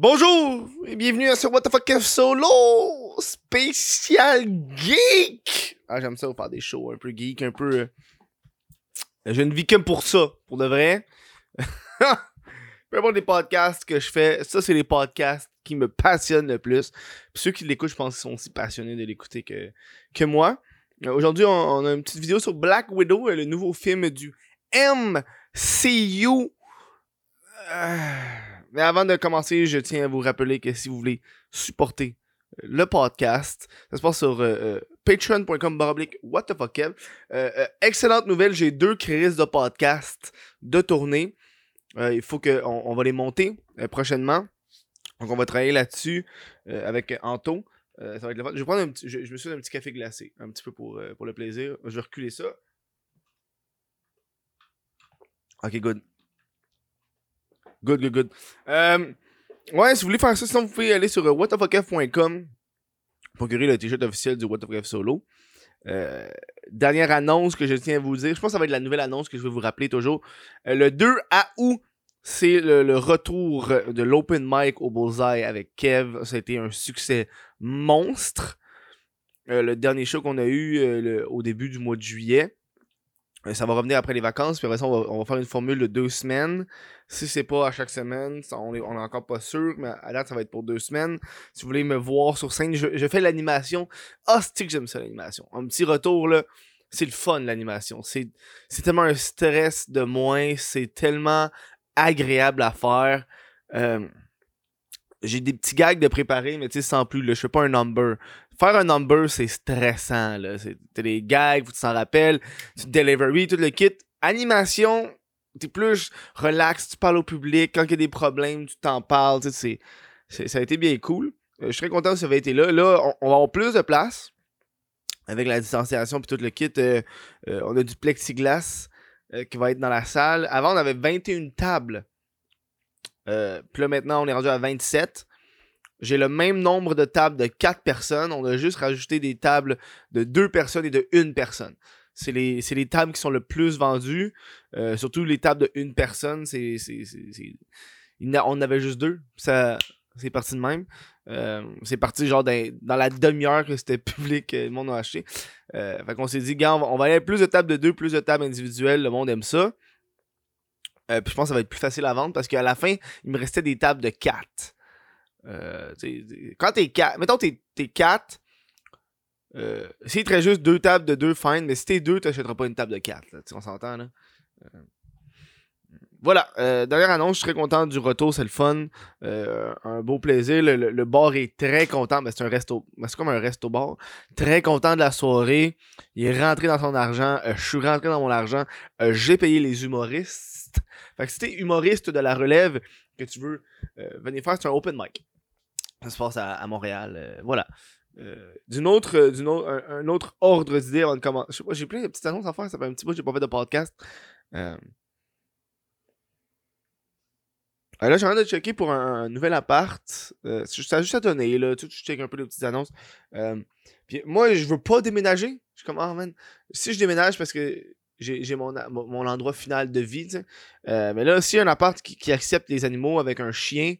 Bonjour et bienvenue sur What the fuck Solo spécial geek. Ah j'aime ça faire des shows un peu geek, un peu. euh, Je ne vis que pour ça, pour de vrai. Peu importe les podcasts que je fais, ça c'est les podcasts qui me passionnent le plus. Ceux qui l'écoutent, je pense qu'ils sont aussi passionnés de l'écouter que, que moi. Euh, Aujourd'hui, on, a une petite vidéo sur Black Widow, euh, le nouveau film du MCU. Mais avant de commencer, je tiens à vous rappeler que si vous voulez supporter euh, le podcast, ça se passe sur euh, euh, patreon.com what the fuck. Euh, excellente nouvelle, j'ai deux crises de podcast de tournée. Il faut qu'on on va les monter prochainement. Donc on va travailler là-dessus avec Anto. Je vais prendre un petit, je, me suis un petit café glacé, un petit peu pour, pour le plaisir. Je vais reculer ça. Ok, good. Good, good, good. Euh, ouais, si vous voulez faire ça, sinon vous pouvez aller sur euh, whatthefuckf.com procurer le t-shirt officiel du What the Fuck F Solo. Euh, dernière annonce que je tiens à vous dire, je pense que ça va être la nouvelle annonce que je vais vous rappeler toujours. Le 2 à août, c'est le, retour de l'open mic au Bullseye avec Kev. Ça a été un succès monstre. Le dernier show qu'on a eu au début du mois de juillet. Euh, ça va revenir après les vacances, puis après ça, on va, on va faire une formule de deux semaines. Si c'est pas à chaque semaine, on est, on est encore pas sûr, mais à date, ça va être pour deux semaines. Si vous voulez me voir sur scène, je, fais l'animation. Ah, c'est que j'aime ça, l'animation? Un petit retour, là, c'est le fun, l'animation. C'est c'est tellement un stress de moins, c'est tellement agréable à faire. Euh, j'ai des petits gags de préparer, mais tu sais, sans plus, là, je fais pas un number. Faire un number, c'est stressant, là. T'as des gags, tu t'en rappelles, tu delivery, tout le kit. Animation, t'es plus relax, tu parles au public, quand il y a des problèmes, tu t'en parles, ça a été bien cool. Euh, je très content que ça avait été là. Là, on, va avoir plus de place avec la distanciation puis tout le kit. euh, euh, on a du plexiglas qui va être dans la salle. Avant, on avait 21 tables. Puis là, maintenant, on est rendu à 27. J'ai le même nombre de tables de 4 personnes. On a juste rajouté des tables de 2 personnes et de 1 personne. C'est les, les tables qui sont le plus vendues. Euh, surtout les tables de 1 personne. C'est, c'est, c'est- on en avait juste deux. C'est parti de même. Euh, c'est parti genre dans, la demi-heure que c'était public, le monde a acheté. Euh, fait qu'on s'est dit, on va, aller plus de tables de 2, plus de tables individuelles. Le monde aime ça. Euh, puis je pense que ça va être plus facile à vendre parce qu'à la fin, il me restait des tables de 4. Euh, quand t'es 4, mettons t'es, t'es 4, euh, s'il juste deux tables de 2, fine, mais si t'es 2, t'achèteras pas une table de 4. Là, Tu sais, on s'entend là. Euh, voilà, euh, dernière annonce, je suis très content du retour, c'est le fun. Un beau plaisir. Le, bar est très content. Ben, c'est un resto. ben, c'est comme un resto bar. Très content de la soirée. Il est rentré dans son argent. je suis rentré dans mon argent. j'ai payé les humoristes. Fait que si t'es humoriste de la relève que tu veux venir faire, c'est un open mic. Ça se passe à, Montréal. euh, voilà. Euh, d'une autre, euh, d'une autre, un, autre ordre d'idées avant de commencer. Je sais pas, j'ai plein de petites annonces à faire. Ça fait un petit bout que j'ai pas fait de podcast. Euh, euh, là, j'ai envie de checker pour un, nouvel appart. Euh, ça juste à donner, là. Tu je check un peu les petites annonces. Moi, je veux pas déménager. Je suis comme, ah, man. Si je déménage parce que j'ai mon, mon, endroit final de vie, tu mais là, s'il y a un appart qui, accepte les animaux avec un chien,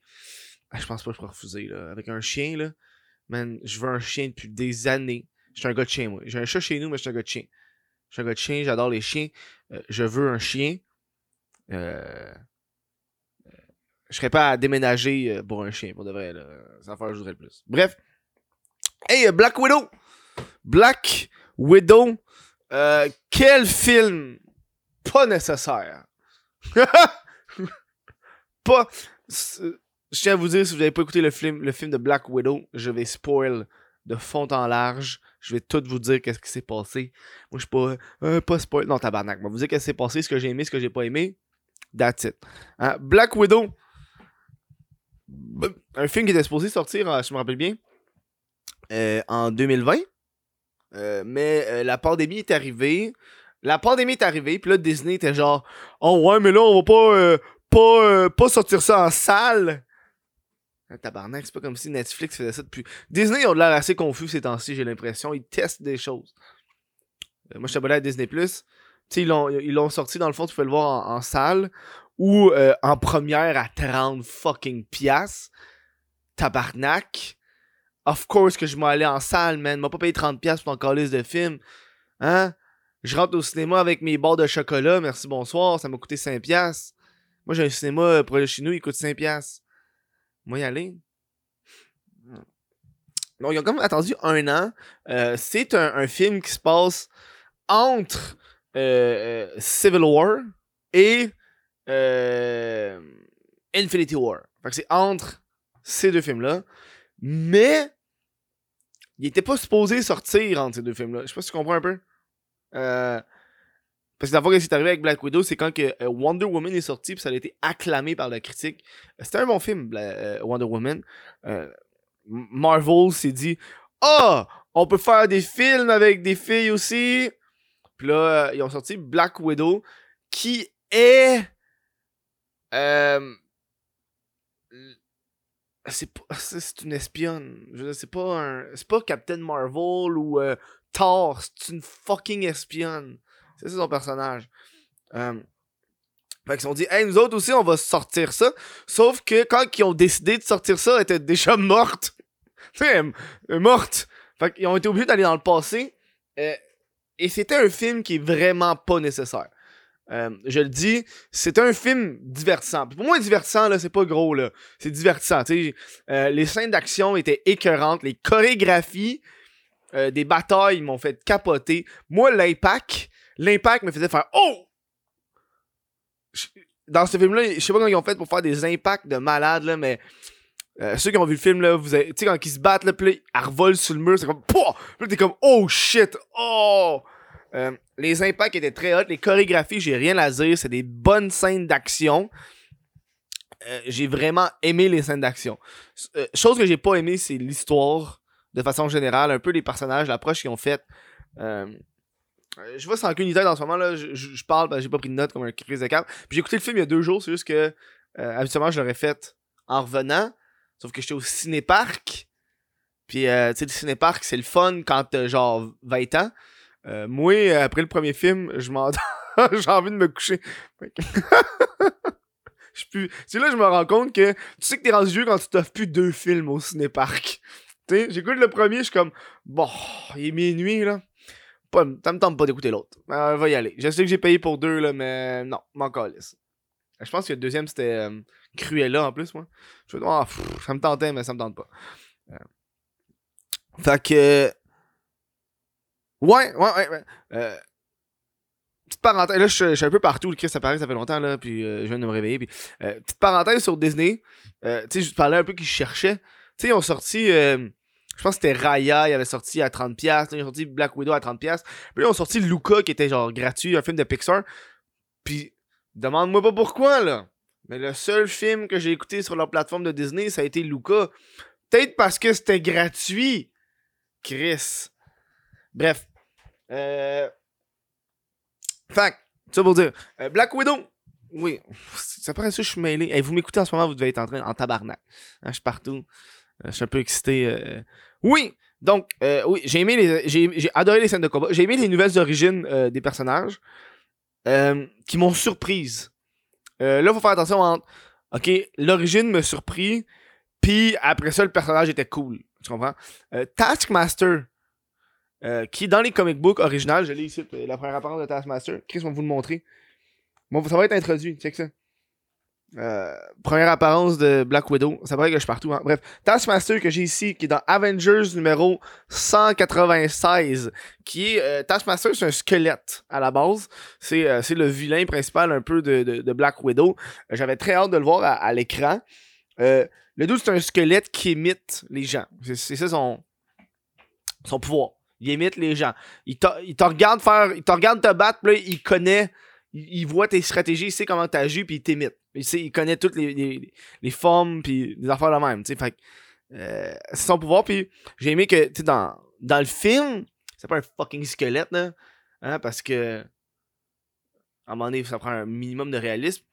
je pense pas que je pourrais refuser, là. Avec un chien, là. Man, je veux un chien depuis des années. Je suis un gars de chien, moi. J'ai un chat chez nous, mais je suis un gars de chien. Je suis un gars de chien, j'adore les chiens. Euh, je veux un chien. Euh, je serais pas à déménager euh, pour un chien, pour de vrai. Là. Ça faire je voudrais le plus. Bref. Hey, euh, Black Widow! Black Widow. Euh, quel film? Pas nécessaire. pas. Je tiens à vous dire, si vous n'avez pas écouté le film, le film de Black Widow, je vais spoil de fond en large. Je vais tout vous dire qu'est-ce qui s'est passé. Moi, je suis pas. euh, pas spoil. Non, tabarnak. Je vais vous dire qu'est-ce qui s'est passé, ce que j'ai aimé, ce que j'ai pas aimé. That's it. Hein, Black Widow. Un film qui était supposé sortir, euh, je me rappelle bien, euh, en 2020. Euh, mais la pandémie est arrivée. La pandémie est arrivée, puis là, Disney était genre Oh ouais, mais là, on va pas, pas, pas sortir ça en salle. Tabarnak, c'est pas comme si Netflix faisait ça depuis. Disney ont de l'air assez confus ces temps-ci, j'ai l'impression. Ils testent des choses. Euh, moi, je suis abonné à Disney. Tu sais, ils l'ont ils l'ont sorti dans le fond, tu peux le voir en, salle ou euh, en première à 30 fucking piastres. tabarnak. Of course que je m'allais en salle, man. M'a pas payé 30$ pour ton calice de film. Hein? Je rentre au cinéma avec mes barres de chocolat. Merci, bonsoir. Ça m'a coûté 5$. Moi, j'ai un cinéma pour le chez nous, il coûte 5$. Moi, y aller. Donc, ils ont comme attendu un an. Euh, c'est un, film qui se passe entre euh, Civil War et euh, Infinity War. Fait que c'est entre ces deux films-là. Mais il était pas supposé sortir entre ces deux films-là. Je sais pas si tu comprends un peu. Euh, parce que la fois que c'est arrivé avec Black Widow, c'est quand que euh, Wonder Woman est sorti, puis ça a été acclamé par la critique. C'était un bon film, euh, Wonder Woman. Marvel s'est dit oh, on peut faire des films avec des filles aussi. Puis là, ils ont sorti Black Widow, qui est. Euh, c'est une espionne. C'est pas un. C'est pas Captain Marvel ou euh, Thor. C'est une fucking espionne. C'est son personnage. Euh, fait qu'ils ont dit, hey, nous autres aussi, on va sortir ça. Sauf que quand ils ont décidé de sortir ça, elle était déjà morte. tu sais, morte. Fait qu'ils ont été obligés d'aller dans le passé. Euh, et c'était un film qui est vraiment pas nécessaire. Euh, je le dis, c'est un film divertissant. pour moi, divertissant, là, c'est pas gros, là. C'est divertissant, les scènes d'action étaient écœurantes. Les chorégraphies des batailles m'ont fait capoter. Moi, l'impact, l'impact me faisait faire « Oh! » Dans ce film-là, je sais pas comment ils ont fait pour faire des impacts de malade, là, mais... ceux qui ont vu le film, là, vous tu sais, quand ils se battent, là, puis sur le mur, c'est comme, pouah! Puis t'es comme, oh shit! Oh! Euh, les impacts étaient très hauts. Les chorégraphies, j'ai rien à dire. C'est des bonnes scènes d'action. Euh, j'ai vraiment aimé les scènes d'action. Euh, chose que j'ai pas aimé, c'est l'histoire de façon générale. Un peu les personnages, l'approche qu'ils ont faite. Je vois sans qu'une idée dans ce moment là. Je, parle, j'ai pas pris de notes comme un crise de cap. Puis j'ai écouté le film il y a deux jours. C'est juste que habituellement je l'aurais fait en revenant. Sauf que j'étais au cinéparc. Puis tu sais, le cinéparc, c'est le fun quand t'as genre 20 ans. Euh, moi, après le premier film, je j'ai envie de me coucher. C'est là je me rends compte que tu sais que t'es rendu vieux quand tu t'offres plus deux films au cinéparc. Tu sais, j'écoute le premier, je suis comme, bon, il est minuit, là. Pas, ça me tente pas d'écouter l'autre. Euh, va y aller. Je sais que j'ai payé pour deux, là, mais non, m'en calisse. Je pense que le deuxième, c'était euh, Cruella en plus, moi. Je oh, ça me tentait, mais ça me tente pas. Euh. Fait que Ouais, ouais, ouais. Euh, petite parenthèse, là, je, suis un peu partout, le Chris, ça paraît, ça fait longtemps, là, puis euh, je viens de me réveiller. Puis, euh, petite parenthèse sur Disney, euh, tu sais, je parlais un peu qu'ils cherchaient. Tu sais, ils ont sorti, je pense que c'était Raya, il avait sorti à 30$, ils ont sorti Black Widow à 30$. Puis ils ont sorti Luca, qui était genre gratuit, un film de Pixar. Puis, demande-moi pas pourquoi, là. Mais le seul film que j'ai écouté sur leur plateforme de Disney, ça a été Luca. Peut-être parce que c'était gratuit. Chris. Bref. Euh... Fait, ça pour dire. Euh, Black Widow. Oui, ça paraît ça, je suis mêlé. vous m'écoutez en ce moment, vous devez être en train en tabarnak. Hein, je suis partout. Euh, je suis un peu excité. Euh. Oui, donc, oui, j'ai aimé les. J'ai adoré les scènes de combat. J'ai aimé les nouvelles origines des personnages qui m'ont surprise. là, il faut faire attention entre. Ok, l'origine me surpris. Puis après ça, le personnage était cool. Tu comprends? Taskmaster euh, qui, dans les comic books originales, je l'ai ici, la première apparence de Taskmaster. Chris, va vous le montrer. Bon, ça va être introduit, check ça. Euh, première apparence de Black Widow. Ça paraît que je suis partout. Hein. Bref, Taskmaster que j'ai ici, qui est dans Avengers numéro 196, qui est euh, Taskmaster, c'est un squelette à la base. C'est le vilain principal un peu de, de, Black Widow. J'avais très hâte de le voir à, l'écran. le doute, c'est un squelette qui imite les gens. C'est ça son, son pouvoir. Il imite les gens. Il te, regarde faire. Il te regarde te battre, puis il connaît. Il, voit tes stratégies, il sait comment t'agis, puis il t'imite. Il, connaît toutes les, les, formes, puis les affaires de même. Euh, c'est son pouvoir, puis j'ai aimé que, dans, dans le film, c'est pas un fucking squelette, là. Hein, parce que. À un moment donné, ça prend un minimum de réalisme.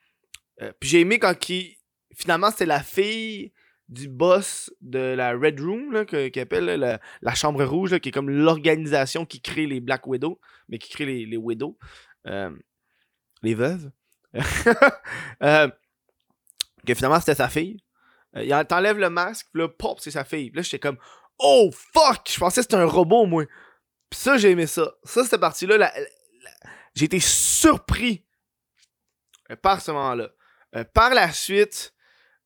Euh, puis j'ai aimé quand qui finalement, c'était la fille du boss de la Red Room, là, qui appelle la, Chambre Rouge, qui est comme l'organisation qui crée les Black Widows, mais qui crée les, les Widows. Euh, les veuves. euh, que finalement, c'était sa fille. Euh, il t'enlève le masque, puis là, pop, c'est sa fille. Là, j'étais comme, oh fuck! Je pensais que c'était un robot, moi. Puis ça, j'ai aimé ça. Ça, cette partie-là, j'ai été surpris euh, par ce moment-là. Euh, par la suite,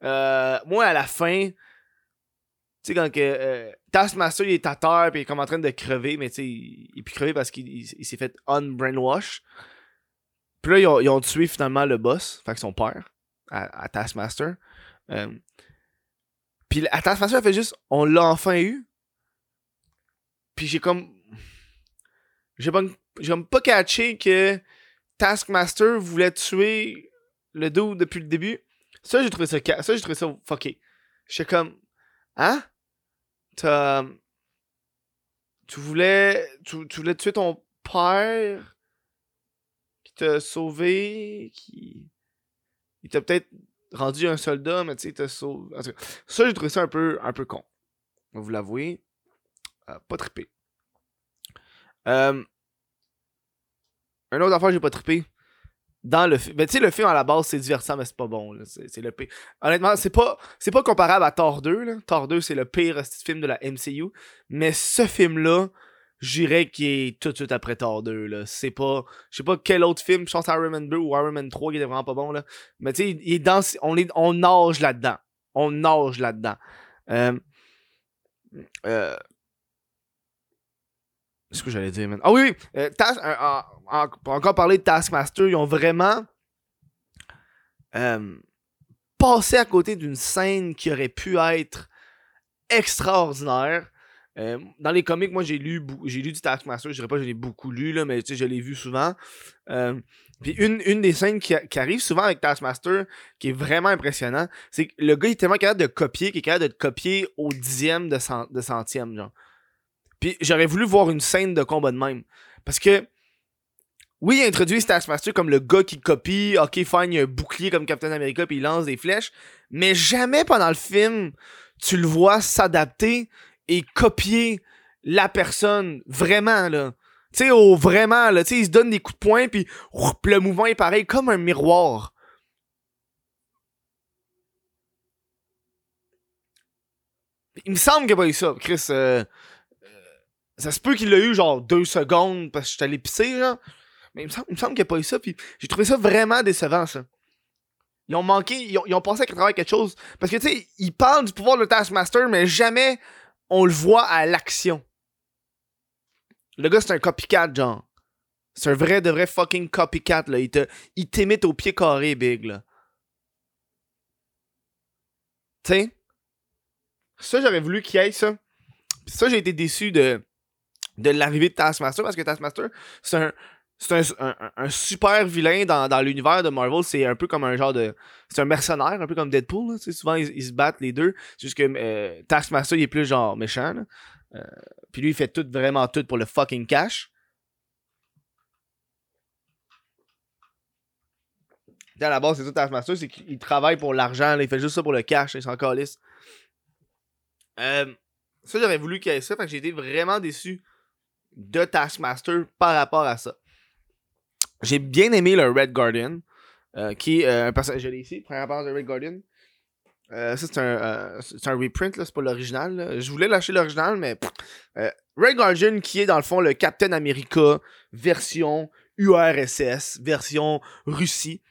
moi, à la fin, tu sais, quand que, Taskmaster, il est à terre, puis il est comme en train de crever, mais tu sais, il, est plus crevé parce qu'il s'est fait un-brainwash. Puis là, ils ont, tué finalement le boss, fait que son père, à, Taskmaster. Euh, puis à Taskmaster, elle fait juste, on l'a enfin eu. Puis j'ai comme. J'ai pas, pas catché que Taskmaster voulait tuer le dos depuis le début. Ça, j'ai trouvé ça, ça, j'ai trouvé ça fucké. J'étais comme, hein? T'as. Tu voulais. Tu, tu voulais tuer ton père? T'a sauvé, qui. Il t'a peut-être rendu un soldat, mais tu sais, il t'a sauvé. ça, j'ai trouvé ça un peu, un peu con. Vous l'avouer. Euh, pas trippé. Euh... Un autre affaire, j'ai pas trippé. Dans le film. Ben, tu sais, le film à la base, c'est divertissant, mais c'est pas bon. C'est le pire. Honnêtement, c'est pas, c'est pas comparable à Thor 2. Là. Thor 2, c'est le pire film de la MCU. Mais ce film-là, j'irais qu'il est tout de suite après Thor 2 là. C'est pas je sais pas quel autre film je pense Iron Man 2 ou Iron Man 3 qui était vraiment pas bon là. Mais tu sais il est dans on on nage là-dedans. On nage là-dedans. Euh, euh, ce que j'allais dire man. Ah oui oui euh, euh pour encore parler de Taskmaster ils ont vraiment euh, passé à côté d'une scène qui aurait pu être extraordinaire euh, dans les comics, moi j'ai lu j'ai lu du Taskmaster, je dirais pas que je l'ai beaucoup lu, là, mais je l'ai vu souvent. Euh, puis une, une des scènes qui, arrive souvent avec Taskmaster, qui est vraiment impressionnant, c'est que le gars il est tellement capable de copier qu'il est capable de copier au dixième de, de centième, genre. Puis j'aurais voulu voir une scène de combat de même. Parce que, oui, il introduit Taskmaster comme le gars qui copie, ok, il un bouclier comme Captain America, puis il lance des flèches, mais jamais pendant le film, tu le vois s'adapter et copier la personne vraiment là. Tu sais, vraiment là, tu sais, il se donne des coups de poing puis le mouvement est pareil comme un miroir. Il me semble qu'il n'y a pas eu ça, Chris. Euh, euh, ça se peut qu'il l'a eu genre deux secondes parce que j'étais allé pisser, genre. Mais il me semble, il me semble qu'il n'y a pas eu ça, puis j'ai trouvé ça vraiment décevant, ça. Ils ont manqué, ils ont, ils ont pensé à travers quelque chose. Parce que, tu sais, ils parlent du pouvoir de Taskmaster, mais jamais on le voit à l'action. Le gars, c'est un copycat, genre. C'est un vrai, de vrai fucking copycat, là. Il, te, il t'imite au pied carré, Big, là. Tu Ça, j'aurais voulu qu'il y ait ça. ça, j'ai été déçu de, de l'arrivée de Taskmaster parce que Taskmaster, c'est un, c'est un, super vilain dans, l'univers de Marvel. C'est un peu comme un genre de. C'est un mercenaire, un peu comme Deadpool. souvent, ils, se battent les deux. C'est juste que euh, Taskmaster, il est plus genre méchant. Euh, puis lui, il fait tout, vraiment tout pour le fucking cash. À la base, c'est tout Taskmaster, c'est qu'il travaille pour l'argent. Il fait juste ça pour le cash. Il s'en calisse. Euh, ça, j'aurais voulu qu'il y ait ça. Que j'ai été vraiment déçu de Taskmaster par rapport à ça. J'ai bien aimé le Red Guardian, euh, qui est euh, un personnage. Je l'ai ici, première page de Red Guardian. Euh, ça, c'est un, un, reprint, c'est pas l'original. Je voulais lâcher l'original, mais. Red Guardian, qui est dans le fond le Captain America version URSS, version Russie.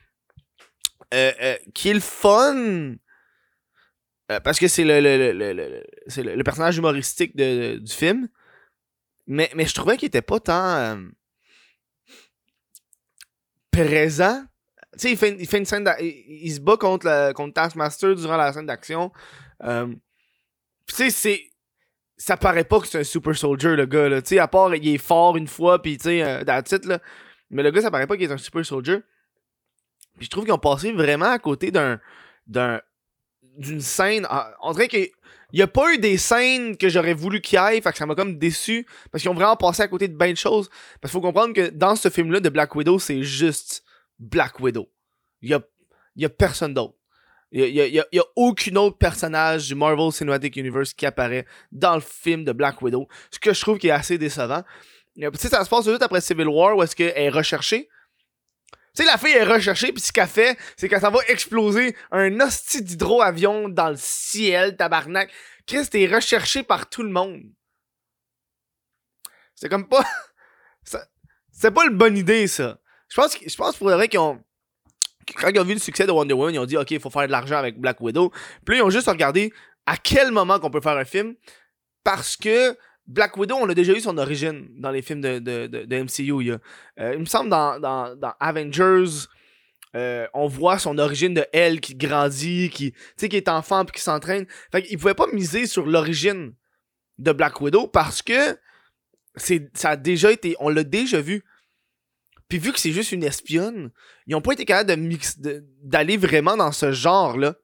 qui est le fun. parce que c'est le, le, le, le, personnage humoristique de, du film. Mais, mais je trouvais qu'il était pas tant présent. Tu sais, il fait, une scène il, se bat contre, contre Taskmaster durant la scène d'action. Euh, tu sais, c'est. Ça paraît pas que c'est un super soldier, le gars. Tu sais, à part, il est fort une fois, pis tu sais, euh, là. Mais le gars, ça paraît pas qu'il est un super soldier. Puis je trouve qu'ils ont passé vraiment à côté d'un d'une scène. Ah, on dirait qu'il n'y a pas eu des scènes que j'aurais voulu qu'il y ait, fait que ça m'a comme déçu. Parce qu'ils ont vraiment passé à côté de bien de choses. Parce qu'il faut comprendre que dans ce film-là de Black Widow, c'est juste Black Widow. Il y a, y a personne d'autre. Il y a, y, a, y a, aucun autre personnage du Marvel Cinematic Universe qui apparaît dans le film de Black Widow. Ce que je trouve qui est assez décevant. Tu sais, ça se passe tout après Civil War où est-ce qu'elle est recherchée. Tu sais, la fille est recherchée, puis ce qu'elle fait, c'est que ça va exploser un hostie d'hydro-avion dans le ciel, tabarnak. Chris, t'es recherché par tout le monde. C'est comme pas. C'est pas une bonne idée, ça. Je pense, je pense pour vrai qu'ils ont. Quand ils ont vu le succès de Wonder Woman, ils ont dit, OK, il faut faire de l'argent avec Black Widow. Puis là, ils ont juste regardé à quel moment qu'on peut faire un film. Parce que Black Widow, on a déjà eu son origine dans les films de, de, de, MCU. Il, euh, il, me semble dans, dans, dans Avengers, euh, on voit son origine de elle qui grandit, qui, qui est enfant puis qui s'entraîne. Fait qu'il pouvait pas miser sur l'origine de Black Widow parce que c'est ça a déjà été on l'a déjà vu. Puis vu que c'est juste une espionne, ils ont pas été capables de mix d'aller vraiment dans ce genre là.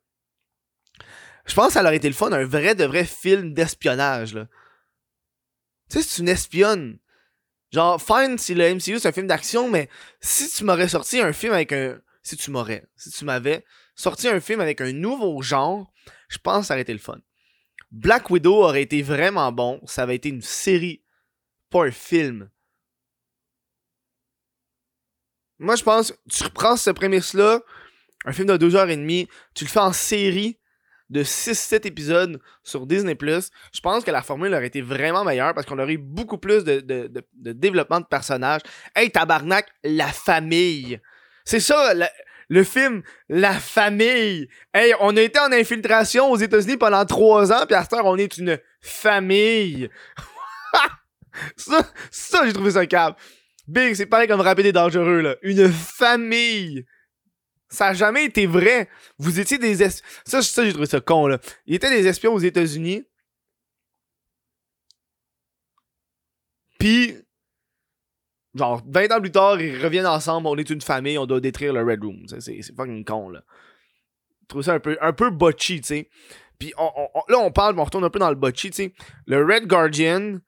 Je pense que ça aurait été le fun un vrai de vrai film d'espionnage là. Tu sais, c'est une espionne. Genre, fine si le MCU c'est un film d'action, mais si tu m'aurais sorti un film avec un. Si tu m'aurais. Si tu m'avais sorti un film avec un nouveau genre, je pense que ça aurait été le fun. Black Widow aurait été vraiment bon. Ça avait été une série, pas un film. Moi, je pense, tu reprends ce prémisse-là, un film de 2h30, tu le fais en série, de 6-7 épisodes sur Disney+, je pense que la formule aurait été vraiment meilleure parce qu'on aurait eu beaucoup plus de, développement de personnages. Hey, tabarnak, la famille. C'est ça, le film La famille. Hey, on a été en infiltration aux États-Unis pendant 3 ans, puis à cette heure, on est une famille. ça, ça j'ai trouvé ça câble. Big, c'est pareil comme rapide et dangereux, là. Une famille. Ça a jamais été vrai. Vous étiez des espions. Ça, ça j'ai trouvé ça con, là. Il était des espions aux États-Unis. Puis, genre, 20 ans plus tard, ils reviennent ensemble, on est une famille, on doit détruire le Red Room. C'est fucking con, là. Je trouve ça un peu, un peu botchy, tu sais. Puis là, on parle, on retourne un peu dans le botchy, tu sais. Le Red Guardian.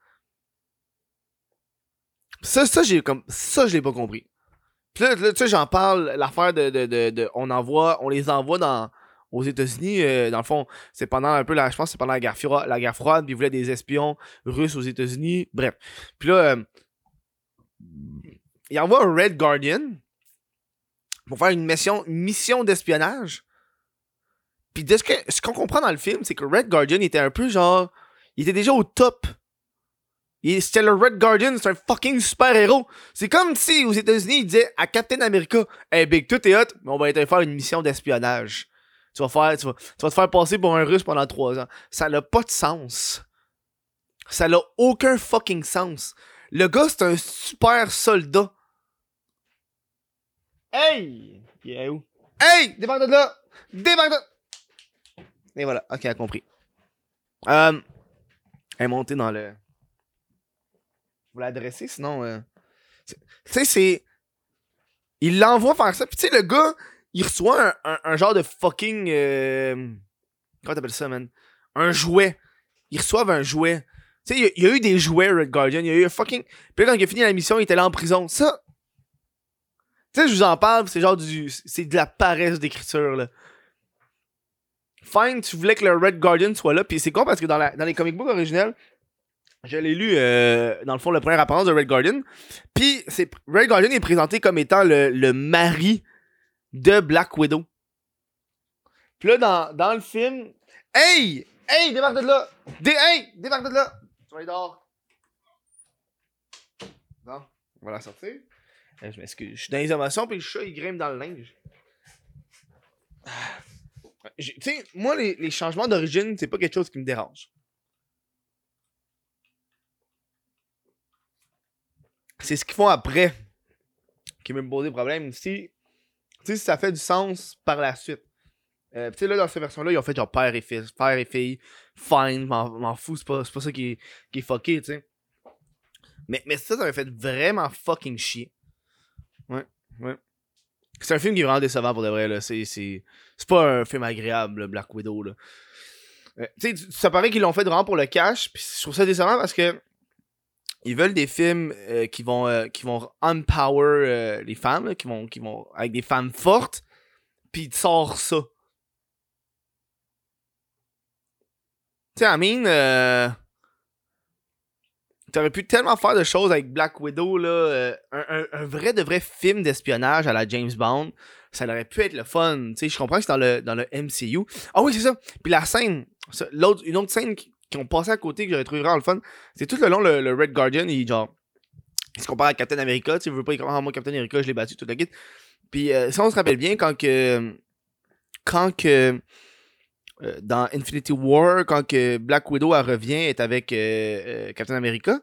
Ça, ça, j'ai comme. Ça, je l'ai pas compris. Puis là, tu sais, j'en parle, l'affaire de, de, de, on envoie, on les envoie dans, aux États-Unis. Euh, dans le fond, c'est pendant un peu la, je pense, c'est pendant la guerre, froide, la guerre froide, puis ils voulaient des espions russes aux États-Unis. Bref. Puis là, euh, il envoie un Red Guardian pour faire une mission, mission d'espionnage. Puis de ce que, ce qu'on comprend dans le film, c'est que Red Guardian était un peu genre, il était déjà au top c'était le Red Guardian, c'est un fucking super-héros. C'est comme si aux États-Unis, ils disaient à Captain America Hey Big, tout est hot, mais on va te faire une mission d'espionnage. Tu vas, faire, tu, vas, te faire passer pour un russe pendant trois ans. Ça n'a pas de sens. Ça n'a aucun fucking sens. Le gars, c'est un super soldat. Hey! Il est où? Hey! Débarque de là! Débarque de Et voilà. Ok, a compris. Euh, elle est montée dans le l'adresser, sinon. Euh, tu sais, c'est. Il l'envoie faire ça. Puis tu sais, le gars, il reçoit un, genre de fucking. Euh... Comment t'appelles ça, man? Un jouet. Ils reçoivent un jouet. Tu sais, il y, a eu des jouets, Red Guardian. Il y a eu un fucking. Puis là, quand il a fini la mission, il était là en prison. Ça. Tu sais, je vous en parle, c'est genre du. C'est de la paresse d'écriture, là. Fine, tu voulais que le Red Guardian soit là. Puis c'est con parce que dans, la, dans les comic books originels, je l'ai lu, euh, dans le fond, le premier apparence de Red Guardian. Puis, Red Guardian est présenté comme étant le, mari de Black Widow. Puis là, dans, dans le film... Hey! Hey! Débarque de là! Hey! Débarque de là! Tu vas aller dehors. Non, on va la sortir. Euh, je m'excuse. Je suis dans les émotions, puis le chat, il grimpe dans le linge. Ah. Tu sais, moi, les, les changements d'origine, c'est pas quelque chose qui me dérange. C'est ce qu'ils font après qui me pose des problèmes. Si, si ça fait du sens par la suite. Euh, tu sais, là, dans cette version-là, ils ont fait genre père et fils, père et fille, fine, m'en fous, c'est pas, pas ça qui est, qui fucké, tu sais. Mais, mais ça, ça m'a fait vraiment fucking chier. Ouais, ouais. C'est un film qui est vraiment décevant pour de vrai, là. C'est, pas un film agréable, Black Widow, là. Euh, tu sais, ça paraît qu'ils l'ont fait vraiment pour le cash, je trouve ça décevant parce que ils veulent des films euh, qui vont euh, qui vont empower euh, les femmes, qui vont qui vont avec des femmes fortes, puis ils sortent ça. Tu sais, mean, T'aurais pu tellement faire de choses avec Black Widow, là. un, un- vrai de vrai film d'espionnage à la James Bond. Ça aurait pu être le fun. Tu sais, je comprends que c'est dans le, dans le MCU. Ah oui, c'est ça. Puis la scène, l'autre, une autre scène qui, qui ont passé à côté que j'aurais trouvé vraiment le fun, c'est tout le long, le, Red Guardian, il genre. Il se compare à Captain America. Tu veut pas, il comprend, Ah, moi, Captain America, je l'ai battu, tout le kit. Puis euh, ça, on se rappelle bien quand que. Quand que. euh, dans Infinity War, quand que Black Widow revient, elle est avec euh, Captain America.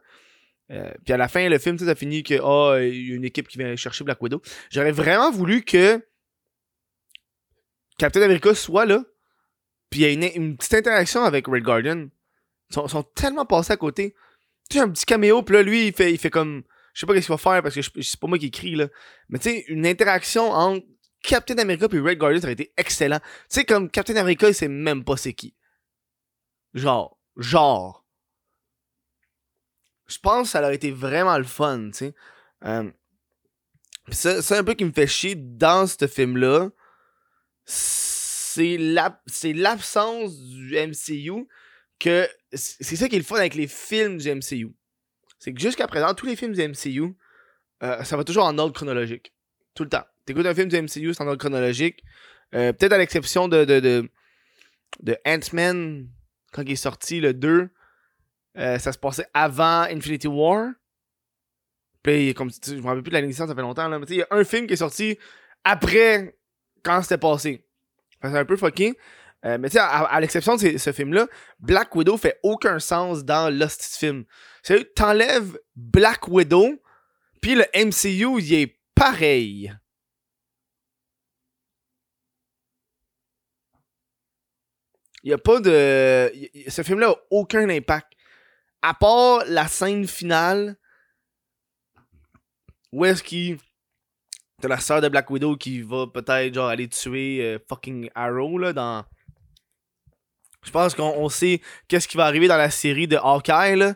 Puis à la fin, le film, ça finit que ah, il y a une équipe qui vient chercher Black Widow. J'aurais vraiment voulu que Captain America soit là. Puis il y a une petite interaction avec Red Guardian. Sont, sont tellement passés à côté. Tu sais, un petit caméo, puis là, lui, il fait, il fait comme. Je sais pas qu'est-ce qu'il va faire parce que c'est pas moi qui écris, là. Mais tu sais, une interaction entre Captain America et Red Guardian, ça aurait été excellent. Tu sais, comme Captain America, il sait même pas c'est qui. Genre. Genre. Je pense que ça aurait été vraiment le fun, tu sais. Euh, c'est un peu qui me fait chier dans ce film-là. C'est l'absence du MCU C'est ça qui est le fun avec les films du MCU. C'est que jusqu'à présent, tous les films du MCU, euh, ça va toujours en ordre chronologique. Tout le temps. T'écoutes un film du MCU, c'est en ordre chronologique. Euh, Peut-être à l'exception de, de, de, Ant-Man, quand il est sorti, le 2. euh, ça se passait avant Infinity War. Puis, comme tu je me rappelle plus de la licence, ça fait longtemps, là. Mais il y a un film qui est sorti après quand c'était passé. C'est un peu fucké. Euh, mais tu sais, à, l'exception de ce film-là, Black Widow fait aucun sens dans Lost film. Sérieux, t'enlèves Black Widow, puis le MCU, il est pareil. Il y a pas de. Ce film-là a aucun impact. À part la scène finale, où est-ce qu'il. T'as la sœur de Black Widow qui va peut-être genre aller tuer euh, fucking Arrow là dans. Je pense qu'on on sait qu'est-ce qui va arriver dans la série de Hawkeye.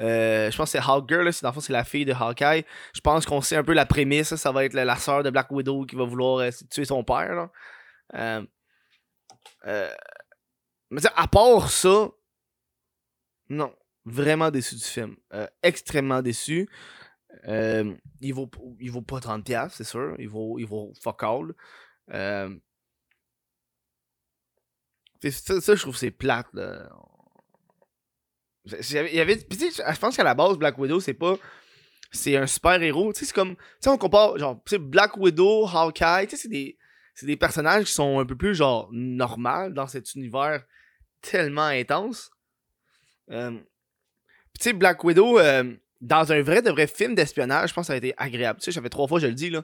Euh, je pense que c'est Hawkgirl, là, c'est dans le fond c'est la fille de Hawkeye. Je pense qu'on sait un peu la prémisse, ça va être la, la sœur de Black Widow qui va vouloir euh, tuer son père. Euh, mais à part ça, non, vraiment déçu du film. Extrêmement déçu. Il, vaut, il vaut pas 30$, c'est sûr. Il vaut, il vaut fuck all. Ça, je trouve c'est plate. Là. Il y avait, je pense qu'à la base, Black Widow, c'est pas. C'est un super héros. Tu sais, c'est comme. Tu sais, on compare. Genre, Black Widow, Hawkeye, tu sais, c'est des. Des personnages qui sont un peu plus, genre, normales dans cet univers tellement intense. Euh, tu sais, Black Widow, euh, dans un vrai de vrai film d'espionnage, je pense que ça a été agréable. Tu sais, ça fait trois fois je le dis, là.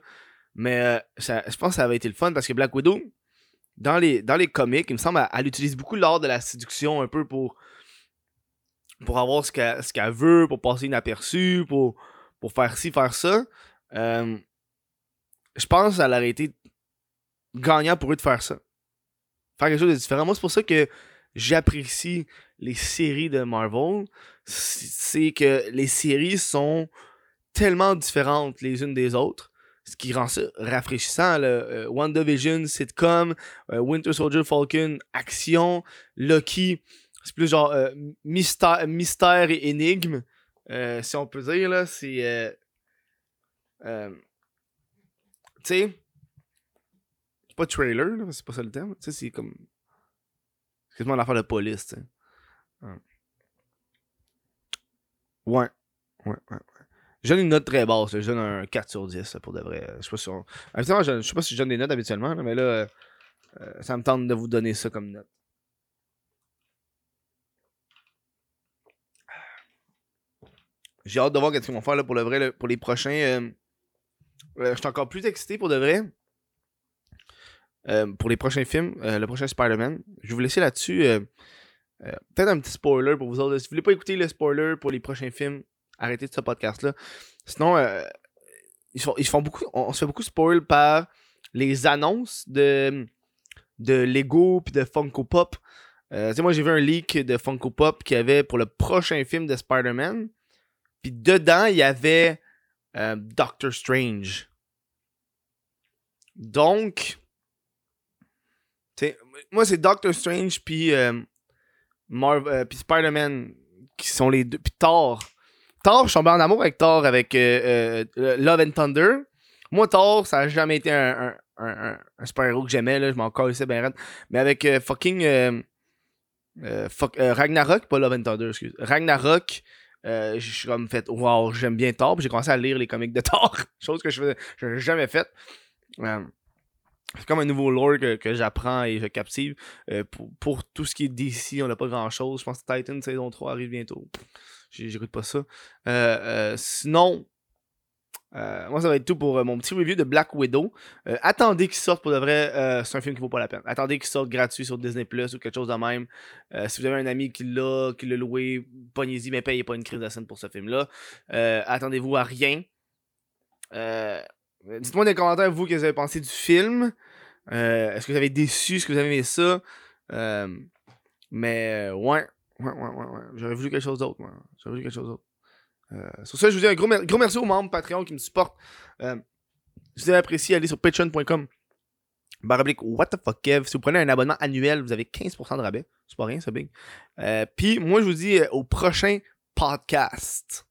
Mais euh, je pense que ça avait été le fun parce que Black Widow, dans les, dans les comics, il me semble, elle, elle utilise beaucoup l'art de la séduction un peu pour, pour avoir ce qu'elle ce qu'elle veut, pour passer inaperçue, pour, pour faire ci, faire ça. Euh, je pense que ça aurait été gagnant pour eux de faire ça. Faire quelque chose de différent. Moi, c'est pour ça que j'apprécie les séries de Marvel. C'est que les séries sont tellement différentes les unes des autres. Ce qui rend ça rafraîchissant. Là. Euh, WandaVision, sitcom, euh, Winter Soldier, Falcon, action, Loki, c'est plus genre euh, mystère, mystère et énigme, si on peut dire. là C'est. tu sais, c'est pas trailer, c'est pas ça le terme. Tu sais, c'est comme. C'est quasiment l'affaire de police. Ouais, ouais, ouais. Je donne une note très basse, je donne un 4 sur 10 là, pour de vrai. Je sais pas si, on... Je, sais pas si je donne des notes habituellement, mais là, euh, euh, ça me tente de vous donner ça comme note. J'ai hâte de voir ce qu'ils vont faire là, pour le vrai, pour les prochains. euh, je suis encore plus excité pour de vrai. Pour les prochains films, le prochain Spider-Man. Je vais vous laisser là-dessus. Peut-être un petit spoiler pour vous autres. Si vous voulez pas écouter le spoiler pour les prochains films, arrêtez de ce podcast-là. Sinon, euh, ils, ils font beaucoup, on, se fait beaucoup spoil par les annonces de, de Lego puis de Funko Pop. Euh, moi, j'ai vu un leak de Funko Pop qu'il y avait pour le prochain film de Spider-Man. Puis dedans, il y avait euh, Doctor Strange. Donc, moi, c'est Doctor Strange puis Marv- euh, puis Spider-Man qui sont les deux. Puis Thor. Thor, je suis tombé en amour avec Thor, avec euh, euh, Love and Thunder. Moi, Thor, ça a jamais été un, super-héros que j'aimais, je m'en calissais bien raide. Mais avec euh, fucking fuck, Ragnarok, pas Love and Thunder, excuse. Ragnarok, je suis comme fait, wow, j'aime bien Thor. J'ai commencé à lire les comics de Thor, chose que je n'avais jamais faite. C'est comme un nouveau lore que, j'apprends et je captive. Pour, pour tout ce qui est DC, on n'a pas grand chose. Je pense que Titan saison 3 arrive bientôt. J'écoute pas ça. Euh, euh, sinon, euh, moi, ça va être tout pour mon petit review de Black Widow. Attendez qu'il sorte pour de vrai. c'est un film qui vaut pas la peine. Attendez qu'il sorte gratuit sur Disney Plus ou quelque chose de même. Si vous avez un ami qui l'a, qui l'a loué, pognez-y, mais payez pas une crise de scène pour ce film-là. Attendez-vous à rien. Dites-moi dans les commentaires, vous, que vous avez pensé du film. Est-ce que vous avez déçu? Est-ce que vous avez aimé ça? Mais, ouais. Ouais, ouais, ouais, ouais. J'aurais voulu quelque chose d'autre, moi. J'aurais voulu quelque chose d'autre. Euh, sur ça, je vous dis un gros, gros merci aux membres Patreon qui me supportent. Euh, si vous avez apprécié, allez sur patreon.com. Barablique, what the fuck, Kev. Si vous prenez un abonnement annuel, vous avez 15% de rabais. C'est pas rien, ça, big. Euh, Puis, moi, je vous dis au prochain podcast.